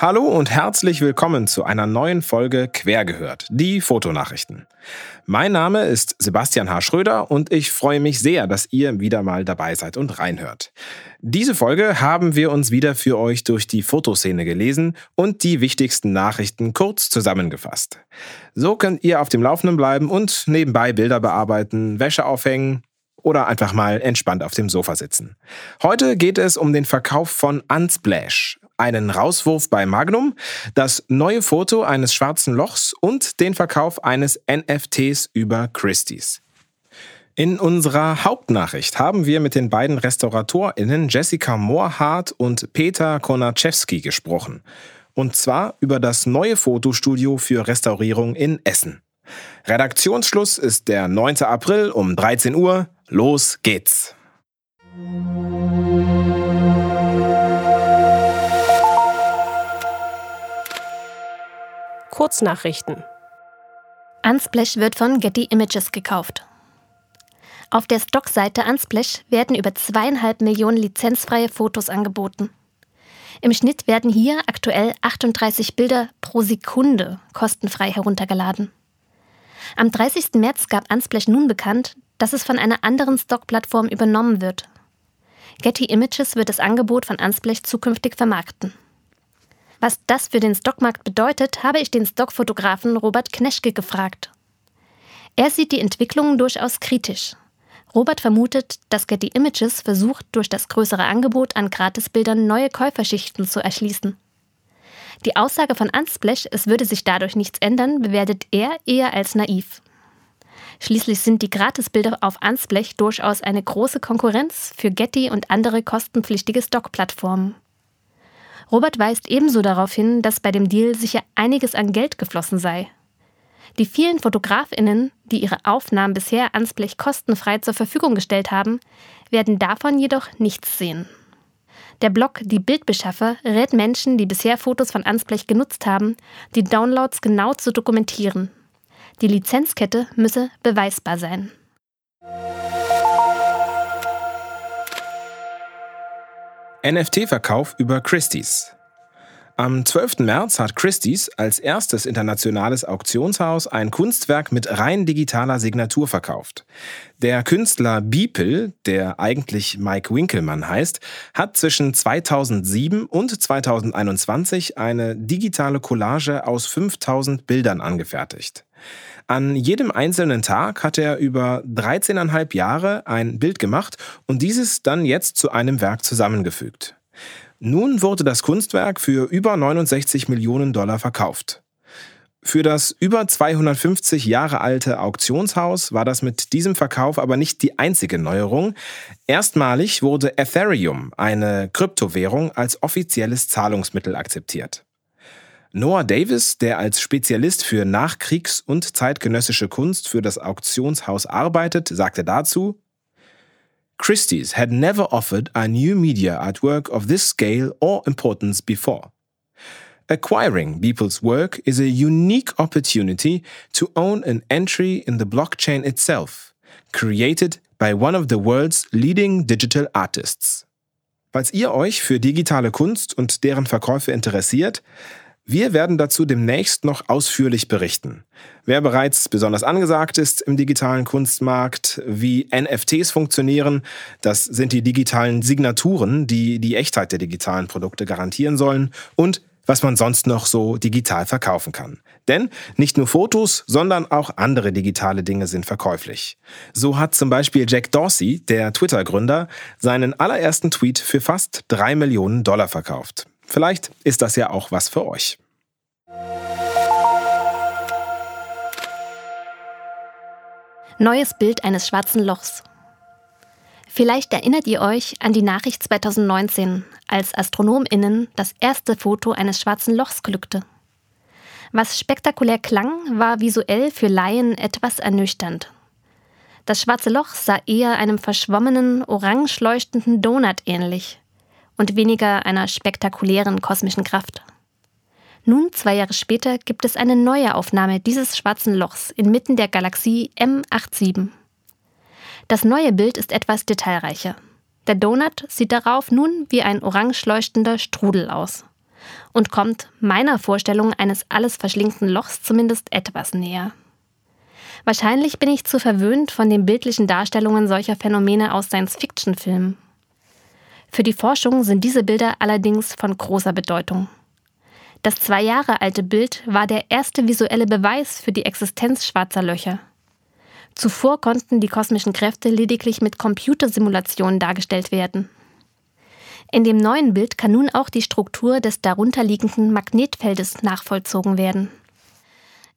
Hallo und herzlich willkommen zu einer neuen Folge Quergehört, die Fotonachrichten. Mein Name ist Sebastian H. Schröder und ich freue mich sehr, dass ihr wieder mal dabei seid und reinhört. Diese Folge haben wir uns wieder für euch durch die Fotoszene gelesen und die wichtigsten Nachrichten kurz zusammengefasst. So könnt ihr auf dem Laufenden bleiben und nebenbei Bilder bearbeiten, Wäsche aufhängen, oder einfach mal entspannt auf dem Sofa sitzen. Heute geht es um den Verkauf von Unsplash, einen Rauswurf bei Magnum, das neue Foto eines schwarzen Lochs und den Verkauf eines NFTs über Christie's. In unserer Hauptnachricht haben wir mit den beiden RestauratorInnen Jessica Moorhardt und Peter Konaczewski gesprochen. Und zwar über das neue Fotostudio für Restaurierung in Essen. Redaktionsschluss ist der 9. April um 13 Uhr. Los geht's! Kurznachrichten. Unsplash wird von Getty Images gekauft. Auf der Stockseite Unsplash werden über zweieinhalb Millionen lizenzfreie Fotos angeboten. Im Schnitt werden hier aktuell 38 Bilder pro Sekunde kostenfrei heruntergeladen. Am 30. März gab Unsplash nun bekannt, dass es von einer anderen Stockplattform übernommen wird. Getty Images wird das Angebot von Unsplash zukünftig vermarkten. Was das für den Stockmarkt bedeutet, habe ich den Stockfotografen Robert Kneschke gefragt. Er sieht die Entwicklungen durchaus kritisch. Robert vermutet, dass Getty Images versucht, durch das größere Angebot an Gratisbildern neue Käuferschichten zu erschließen. Die Aussage von Unsplash, es würde sich dadurch nichts ändern, bewertet er eher als naiv. Schließlich sind die Gratisbilder auf Unsplash durchaus eine große Konkurrenz für Getty und andere kostenpflichtige Stockplattformen. Robert weist ebenso darauf hin, dass bei dem Deal sicher einiges an Geld geflossen sei. Die vielen Fotografinnen, die ihre Aufnahmen bisher ans Blech kostenfrei zur Verfügung gestellt haben, werden davon jedoch nichts sehen. Der Blog Die Bildbeschaffer rät Menschen, die bisher Fotos von Ansblech genutzt haben, die Downloads genau zu dokumentieren. Die Lizenzkette müsse beweisbar sein. NFT-Verkauf über Christie's. Am 12. März hat Christie's als erstes internationales Auktionshaus ein Kunstwerk mit rein digitaler Signatur verkauft. Der Künstler Beeple, der eigentlich Mike Winkelmann heißt, hat zwischen 2007 und 2021 eine digitale Collage aus 5000 Bildern angefertigt. An jedem einzelnen Tag hat er über 13,5 Jahre ein Bild gemacht und dieses dann jetzt zu einem Werk zusammengefügt. Nun wurde das Kunstwerk für über 69 Millionen Dollar verkauft. Für das über 250 Jahre alte Auktionshaus war das mit diesem Verkauf aber nicht die einzige Neuerung. Erstmalig wurde Ethereum, eine Kryptowährung, als offizielles Zahlungsmittel akzeptiert. Noah Davis, der als Spezialist für Nachkriegs- und zeitgenössische Kunst für das Auktionshaus arbeitet, sagte dazu, Christie's had never offered a new media artwork of this scale or importance before. Acquiring Beeple's work is a unique opportunity to own an entry in the blockchain itself, created by one of the world's leading digital artists. Falls ihr euch für digitale Kunst und deren Verkäufe interessiert, wir werden dazu demnächst noch ausführlich berichten. Wer bereits besonders angesagt ist im digitalen Kunstmarkt, wie NFTs funktionieren, das sind die digitalen Signaturen, die die Echtheit der digitalen Produkte garantieren sollen und was man sonst noch so digital verkaufen kann. Denn nicht nur Fotos, sondern auch andere digitale Dinge sind verkäuflich. So hat zum Beispiel Jack Dorsey, der Twitter-Gründer, seinen allerersten Tweet für fast drei Millionen Dollar verkauft. Vielleicht ist das ja auch was für euch. Neues Bild eines schwarzen Lochs. Vielleicht erinnert ihr euch an die Nachricht 2019, als AstronomInnen das erste Foto eines schwarzen Lochs glückte. Was spektakulär klang, war visuell für Laien etwas ernüchternd. Das schwarze Loch sah eher einem verschwommenen, orange leuchtenden Donut ähnlich und weniger einer spektakulären kosmischen Kraft. Nun, zwei Jahre später, gibt es eine neue Aufnahme dieses schwarzen Lochs inmitten der Galaxie M87. Das neue Bild ist etwas detailreicher. Der Donut sieht darauf nun wie ein orange leuchtender Strudel aus. und kommt meiner Vorstellung eines alles verschlingenden Lochs zumindest etwas näher. Wahrscheinlich bin ich zu verwöhnt von den bildlichen Darstellungen solcher Phänomene aus Science-Fiction-Filmen. Für die Forschung sind diese Bilder allerdings von großer Bedeutung. Das zwei Jahre alte Bild war der erste visuelle Beweis für die Existenz schwarzer Löcher. Zuvor konnten die kosmischen Kräfte lediglich mit Computersimulationen dargestellt werden. In dem neuen Bild kann nun auch die Struktur des darunterliegenden Magnetfeldes nachvollzogen werden.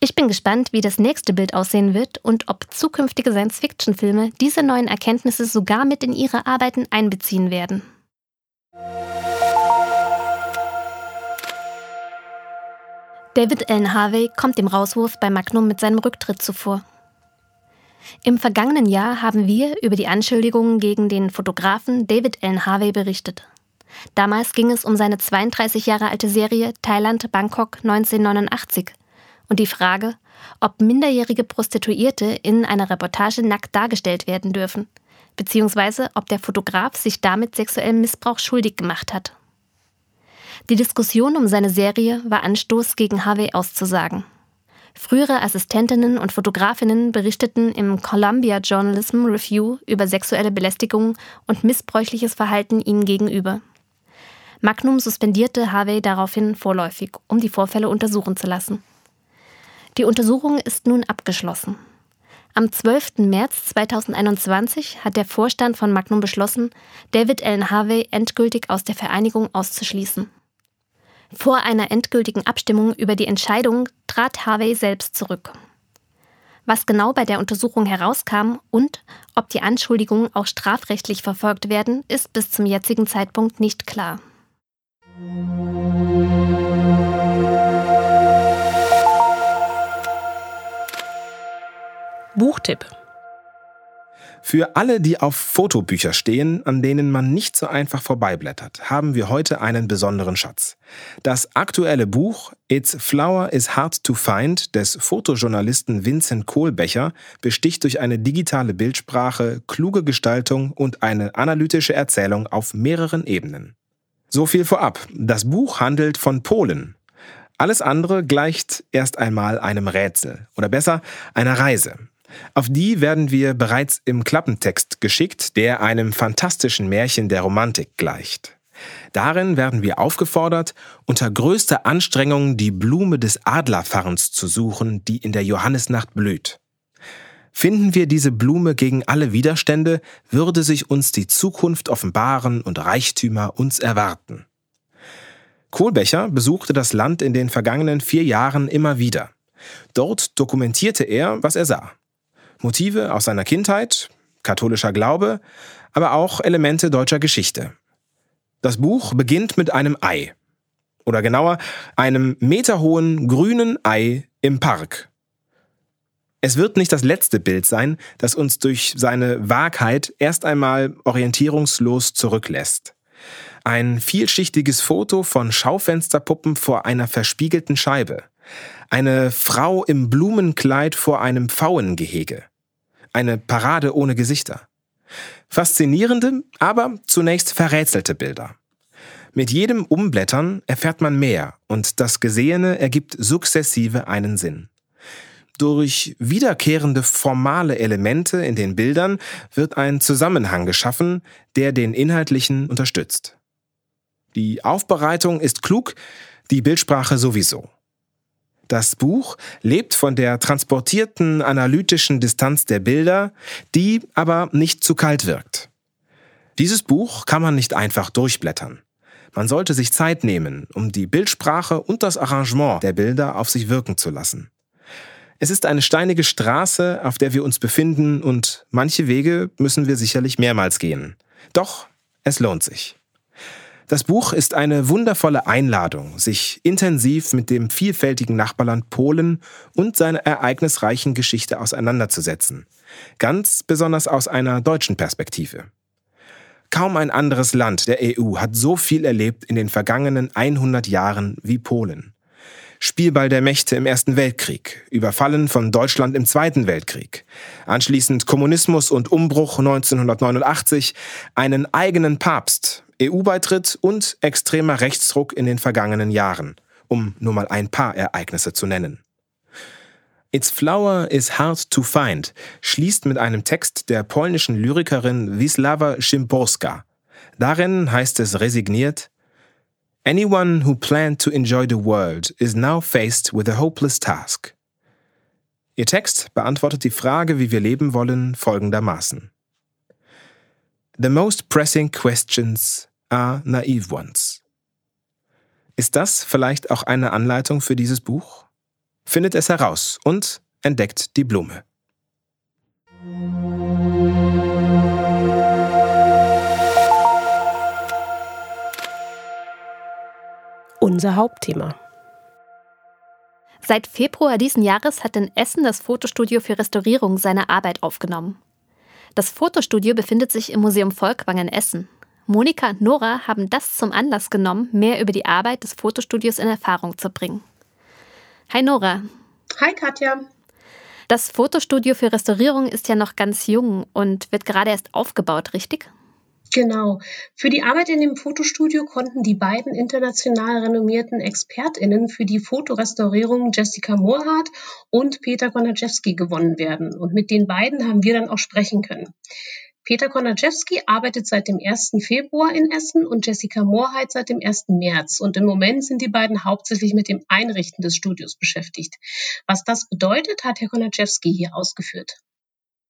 Ich bin gespannt, wie das nächste Bild aussehen wird und ob zukünftige Science-Fiction-Filme diese neuen Erkenntnisse sogar mit in ihre Arbeiten einbeziehen werden. David Allen Harvey kommt dem Rauswurf bei Magnum mit seinem Rücktritt zuvor. Im vergangenen Jahr haben wir über die Anschuldigungen gegen den Fotografen David Allen Harvey berichtet. Damals ging es um seine 32 Jahre alte Serie Thailand Bangkok 1989 und die Frage, ob minderjährige Prostituierte in einer Reportage nackt dargestellt werden dürfen, beziehungsweise ob der Fotograf sich damit sexuellem Missbrauch schuldig gemacht hat. Die Diskussion um seine Serie war Anstoß gegen Harvey auszusagen. Frühere Assistentinnen und Fotografinnen berichteten im Columbia Journalism Review über sexuelle Belästigung und missbräuchliches Verhalten ihnen gegenüber. Magnum suspendierte Harvey daraufhin vorläufig, um die Vorfälle untersuchen zu lassen. Die Untersuchung ist nun abgeschlossen. Am 12. März 2021 hat der Vorstand von Magnum beschlossen, David Allen Harvey endgültig aus der Vereinigung auszuschließen. Vor einer endgültigen Abstimmung über die Entscheidung trat Harvey selbst zurück. Was genau bei der Untersuchung herauskam und ob die Anschuldigungen auch strafrechtlich verfolgt werden, ist bis zum jetzigen Zeitpunkt nicht klar. Buchtipp. Für alle, die auf Fotobücher stehen, an denen man nicht so einfach vorbeiblättert, haben wir heute einen besonderen Schatz. Das aktuelle Buch It's Flower is Hard to Find des Fotojournalisten Vincent Kohlbecher besticht durch eine digitale Bildsprache, kluge Gestaltung und eine analytische Erzählung auf mehreren Ebenen. So viel vorab. Das Buch handelt von Polen. Alles andere gleicht erst einmal einem Rätsel oder besser einer Reise. Auf die werden wir bereits im Klappentext geschickt, der einem fantastischen Märchen der Romantik gleicht. Darin werden wir aufgefordert, unter größter Anstrengung die Blume des Adlerfarns zu suchen, die in der Johannisnacht blüht. Finden wir diese Blume gegen alle Widerstände, würde sich uns die Zukunft offenbaren und Reichtümer uns erwarten. Kohlbecher besuchte das Land in den vergangenen vier Jahren immer wieder. Dort dokumentierte er, was er sah. Motive aus seiner Kindheit, katholischer Glaube, aber auch Elemente deutscher Geschichte. Das Buch beginnt mit einem Ei. Oder genauer, einem meterhohen grünen Ei im Park. Es wird nicht das letzte Bild sein, das uns durch seine Wahrheit erst einmal orientierungslos zurücklässt. Ein vielschichtiges Foto von Schaufensterpuppen vor einer verspiegelten Scheibe. Eine Frau im Blumenkleid vor einem Pfauengehege. Eine Parade ohne Gesichter. Faszinierende, aber zunächst verrätselte Bilder. Mit jedem Umblättern erfährt man mehr und das Gesehene ergibt sukzessive einen Sinn. Durch wiederkehrende formale Elemente in den Bildern wird ein Zusammenhang geschaffen, der den inhaltlichen unterstützt. Die Aufbereitung ist klug, die Bildsprache sowieso. Das Buch lebt von der transportierten analytischen Distanz der Bilder, die aber nicht zu kalt wirkt. Dieses Buch kann man nicht einfach durchblättern. Man sollte sich Zeit nehmen, um die Bildsprache und das Arrangement der Bilder auf sich wirken zu lassen. Es ist eine steinige Straße, auf der wir uns befinden, und manche Wege müssen wir sicherlich mehrmals gehen. Doch es lohnt sich. Das Buch ist eine wundervolle Einladung, sich intensiv mit dem vielfältigen Nachbarland Polen und seiner ereignisreichen Geschichte auseinanderzusetzen. Ganz besonders aus einer deutschen Perspektive. Kaum ein anderes Land der EU hat so viel erlebt in den vergangenen 100 Jahren wie Polen. Spielball der Mächte im Ersten Weltkrieg, überfallen von Deutschland im Zweiten Weltkrieg, anschließend Kommunismus und Umbruch 1989, einen eigenen Papst, EU-Beitritt und extremer Rechtsdruck in den vergangenen Jahren, um nur mal ein paar Ereignisse zu nennen. Its Flower is Hard to Find schließt mit einem Text der polnischen Lyrikerin Wisława Szymborska. Darin heißt es resigniert, Anyone who planned to enjoy the world is now faced with a hopeless task. Ihr Text beantwortet die Frage, wie wir leben wollen, folgendermaßen. The most pressing questions are naive ones. Ist das vielleicht auch eine Anleitung für dieses Buch? findet es heraus und entdeckt die Blume. Unser Hauptthema. Seit Februar diesen Jahres hat in Essen das Fotostudio für Restaurierung seine Arbeit aufgenommen. Das Fotostudio befindet sich im Museum Volkwang in Essen. Monika und Nora haben das zum Anlass genommen, mehr über die Arbeit des Fotostudios in Erfahrung zu bringen. Hi Nora. Hi Katja. Das Fotostudio für Restaurierung ist ja noch ganz jung und wird gerade erst aufgebaut, richtig? Genau. Für die Arbeit in dem Fotostudio konnten die beiden international renommierten ExpertInnen für die Fotorestaurierung Jessica Moorhardt und Peter Konaczewski gewonnen werden. Und mit den beiden haben wir dann auch sprechen können. Peter Konaczewski arbeitet seit dem 1. Februar in Essen und Jessica Moorheit seit dem 1. März. Und im Moment sind die beiden hauptsächlich mit dem Einrichten des Studios beschäftigt. Was das bedeutet, hat Herr Konaczewski hier ausgeführt.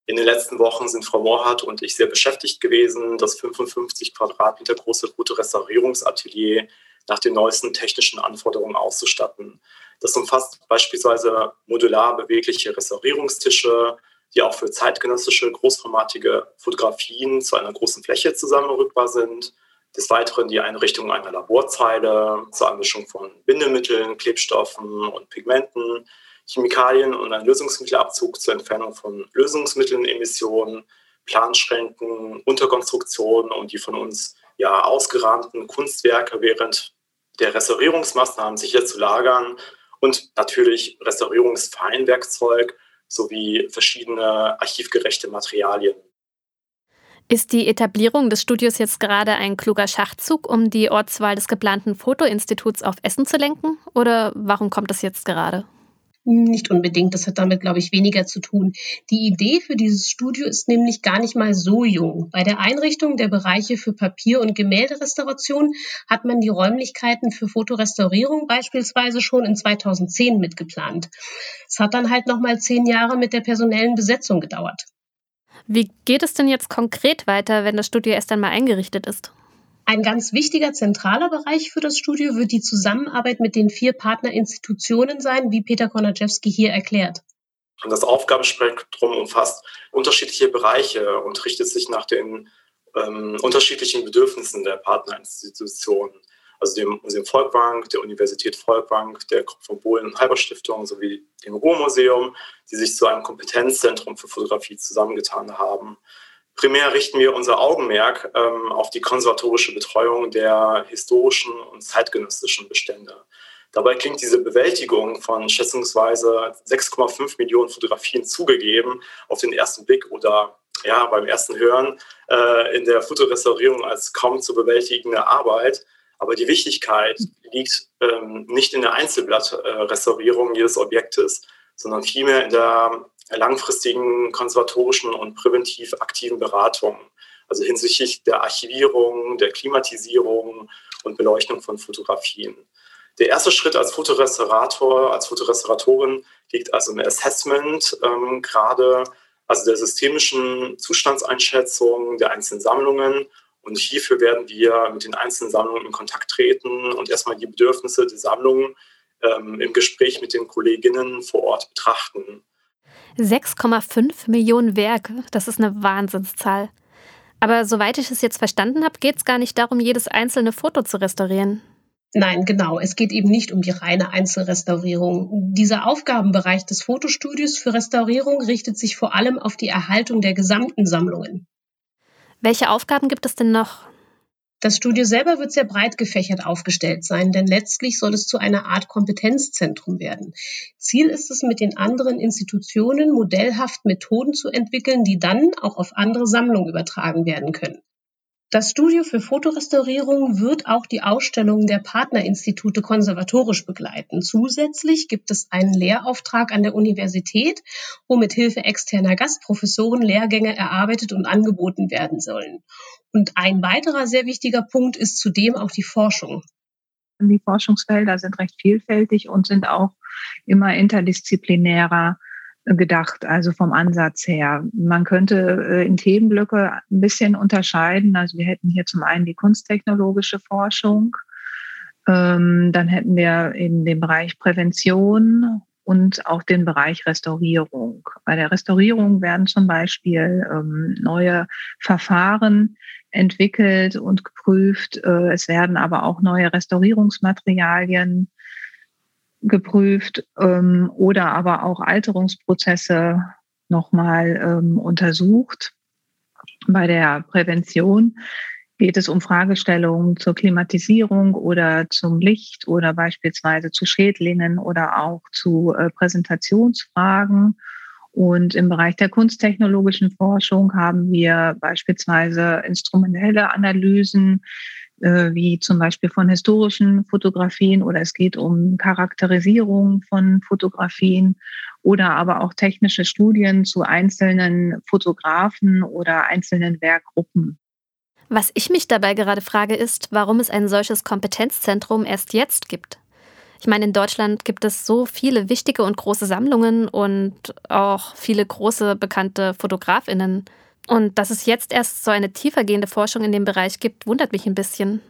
In den letzten Wochen sind Frau Moorhardt und ich sehr beschäftigt gewesen, das 55 Quadratmeter große Fotorestaurierungsatelier nach den neuesten technischen Anforderungen auszustatten. Das umfasst beispielsweise modular bewegliche Restaurierungstische, die auch für zeitgenössische großformatige Fotografien zu einer großen Fläche zusammenrückbar sind. Des Weiteren die Einrichtung einer Laborzeile zur Anmischung von Bindemitteln, Klebstoffen und Pigmenten, Chemikalien und ein Lösungsmittelabzug zur Entfernung von Lösungsmittelnemissionen, Planschränken, Unterkonstruktionen und die von uns ja ausgerahmten Kunstwerke während der Restaurierungsmaßnahmen sicher zu lagern und natürlich Restaurierungsfeinwerkzeug sowie verschiedene archivgerechte Materialien. Ist die Etablierung des Studios jetzt gerade ein kluger Schachzug, um die Ortswahl des geplanten Fotoinstituts auf Essen zu lenken? Oder warum kommt das jetzt gerade? Nicht unbedingt, das hat damit, glaube ich, weniger zu tun. Die Idee für dieses Studio ist nämlich gar nicht mal so jung. Bei der Einrichtung der Bereiche für Papier- und Gemälderestauration hat man die Räumlichkeiten für Fotorestaurierung beispielsweise schon in 2010 mitgeplant. Es hat dann halt nochmal zehn Jahre mit der personellen Besetzung gedauert. Wie geht es denn jetzt konkret weiter, wenn das Studio erst einmal eingerichtet ist? Ein ganz wichtiger zentraler Bereich für das Studio wird die Zusammenarbeit mit den vier Partnerinstitutionen sein, wie Peter Konaczewski hier erklärt. Das Aufgabenspektrum umfasst unterschiedliche Bereiche und richtet sich nach den ähm, unterschiedlichen Bedürfnissen der Partnerinstitutionen, also dem Museum Volkbank, der Universität Volkbank, der Krupp von Bohlen Halber Stiftung sowie dem Ruhrmuseum, die sich zu einem Kompetenzzentrum für Fotografie zusammengetan haben. Primär richten wir unser Augenmerk ähm, auf die konservatorische Betreuung der historischen und zeitgenössischen Bestände. Dabei klingt diese Bewältigung von schätzungsweise 6,5 Millionen Fotografien zugegeben auf den ersten Blick oder ja, beim ersten Hören äh, in der Fotorestaurierung als kaum zu bewältigende Arbeit. Aber die Wichtigkeit liegt ähm, nicht in der Einzelblattrestaurierung jedes Objektes, sondern vielmehr in der langfristigen konservatorischen und präventiv aktiven Beratung, also hinsichtlich der Archivierung, der Klimatisierung und Beleuchtung von Fotografien. Der erste Schritt als Fotorestaurator, als Fotorestauratorin liegt also im Assessment, ähm, gerade also der systemischen Zustandseinschätzung der einzelnen Sammlungen. Und hierfür werden wir mit den einzelnen Sammlungen in Kontakt treten und erstmal die Bedürfnisse der Sammlungen ähm, im Gespräch mit den Kolleginnen vor Ort betrachten. 6,5 Millionen Werke, das ist eine Wahnsinnszahl. Aber soweit ich es jetzt verstanden habe, geht es gar nicht darum, jedes einzelne Foto zu restaurieren. Nein, genau. Es geht eben nicht um die reine Einzelrestaurierung. Dieser Aufgabenbereich des Fotostudios für Restaurierung richtet sich vor allem auf die Erhaltung der gesamten Sammlungen. Welche Aufgaben gibt es denn noch? Das Studio selber wird sehr breit gefächert aufgestellt sein, denn letztlich soll es zu einer Art Kompetenzzentrum werden. Ziel ist es, mit den anderen Institutionen modellhaft Methoden zu entwickeln, die dann auch auf andere Sammlungen übertragen werden können. Das Studio für Fotorestaurierung wird auch die Ausstellung der Partnerinstitute konservatorisch begleiten. Zusätzlich gibt es einen Lehrauftrag an der Universität, wo mit Hilfe externer Gastprofessoren Lehrgänge erarbeitet und angeboten werden sollen. Und ein weiterer sehr wichtiger Punkt ist zudem auch die Forschung. Die Forschungsfelder sind recht vielfältig und sind auch immer interdisziplinärer gedacht, also vom Ansatz her. Man könnte äh, in Themenblöcke ein bisschen unterscheiden. Also wir hätten hier zum einen die kunsttechnologische Forschung, ähm, dann hätten wir in dem Bereich Prävention und auch den Bereich Restaurierung. Bei der Restaurierung werden zum Beispiel ähm, neue Verfahren entwickelt und geprüft. Äh, es werden aber auch neue Restaurierungsmaterialien geprüft ähm, oder aber auch Alterungsprozesse nochmal ähm, untersucht. Bei der Prävention geht es um Fragestellungen zur Klimatisierung oder zum Licht oder beispielsweise zu Schädlingen oder auch zu äh, Präsentationsfragen. Und im Bereich der kunsttechnologischen Forschung haben wir beispielsweise instrumentelle Analysen wie zum Beispiel von historischen Fotografien oder es geht um Charakterisierung von Fotografien oder aber auch technische Studien zu einzelnen Fotografen oder einzelnen Werkgruppen. Was ich mich dabei gerade frage, ist, warum es ein solches Kompetenzzentrum erst jetzt gibt. Ich meine, in Deutschland gibt es so viele wichtige und große Sammlungen und auch viele große bekannte Fotografinnen. Und dass es jetzt erst so eine tiefergehende Forschung in dem Bereich gibt, wundert mich ein bisschen.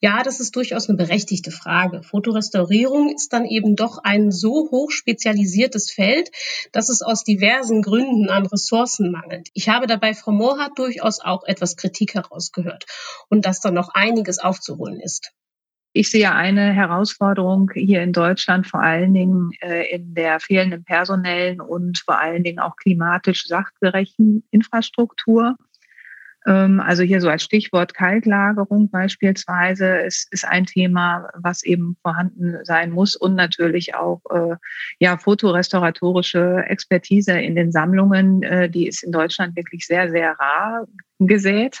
Ja, das ist durchaus eine berechtigte Frage. Fotorestaurierung ist dann eben doch ein so hoch spezialisiertes Feld, dass es aus diversen Gründen an Ressourcen mangelt. Ich habe dabei Frau Mohrhardt durchaus auch etwas Kritik herausgehört und dass da noch einiges aufzuholen ist. Ich sehe eine Herausforderung hier in Deutschland vor allen Dingen äh, in der fehlenden personellen und vor allen Dingen auch klimatisch sachgerechten Infrastruktur. Ähm, also hier so als Stichwort Kalklagerung beispielsweise ist, ist ein Thema, was eben vorhanden sein muss und natürlich auch äh, ja fotorestauratorische Expertise in den Sammlungen, äh, die ist in Deutschland wirklich sehr sehr rar gesät.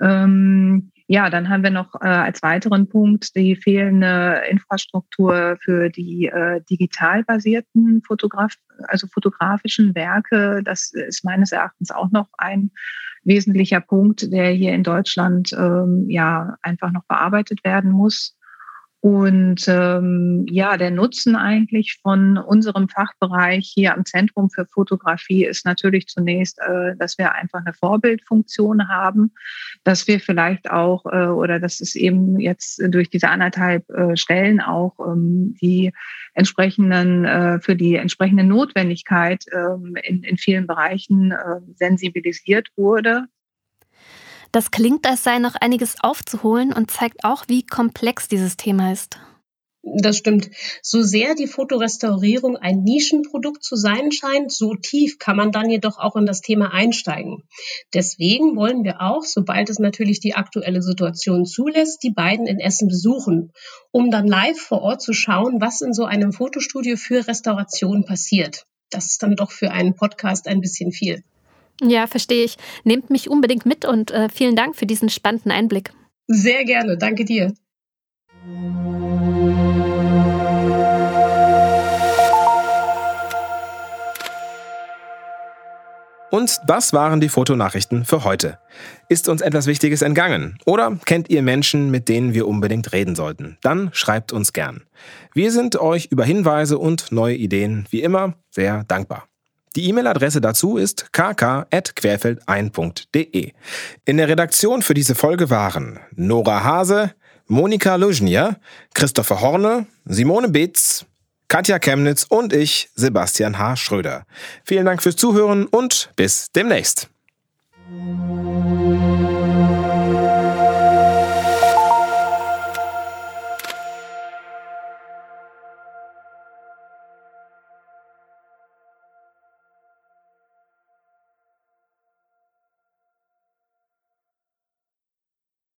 Ähm, ja, dann haben wir noch äh, als weiteren Punkt die fehlende Infrastruktur für die äh, digital basierten Fotograf also fotografischen Werke. Das ist meines Erachtens auch noch ein wesentlicher Punkt, der hier in Deutschland ähm, ja einfach noch bearbeitet werden muss. Und ähm, ja, der Nutzen eigentlich von unserem Fachbereich hier am Zentrum für Fotografie ist natürlich zunächst, äh, dass wir einfach eine Vorbildfunktion haben, dass wir vielleicht auch äh, oder dass es eben jetzt durch diese anderthalb äh, Stellen auch ähm, die entsprechenden äh, für die entsprechende Notwendigkeit äh, in, in vielen Bereichen äh, sensibilisiert wurde. Das klingt, als sei noch einiges aufzuholen und zeigt auch, wie komplex dieses Thema ist. Das stimmt. So sehr die Fotorestaurierung ein Nischenprodukt zu sein scheint, so tief kann man dann jedoch auch in das Thema einsteigen. Deswegen wollen wir auch, sobald es natürlich die aktuelle Situation zulässt, die beiden in Essen besuchen, um dann live vor Ort zu schauen, was in so einem Fotostudio für Restauration passiert. Das ist dann doch für einen Podcast ein bisschen viel. Ja, verstehe ich. Nehmt mich unbedingt mit und äh, vielen Dank für diesen spannenden Einblick. Sehr gerne, danke dir. Und das waren die Fotonachrichten für heute. Ist uns etwas Wichtiges entgangen? Oder kennt ihr Menschen, mit denen wir unbedingt reden sollten? Dann schreibt uns gern. Wir sind euch über Hinweise und neue Ideen wie immer sehr dankbar. Die E-Mail-Adresse dazu ist kk.querfeldein.de. In der Redaktion für diese Folge waren Nora Hase, Monika Luznia, Christopher Horne, Simone Beetz, Katja Chemnitz und ich, Sebastian H. Schröder. Vielen Dank fürs Zuhören und bis demnächst.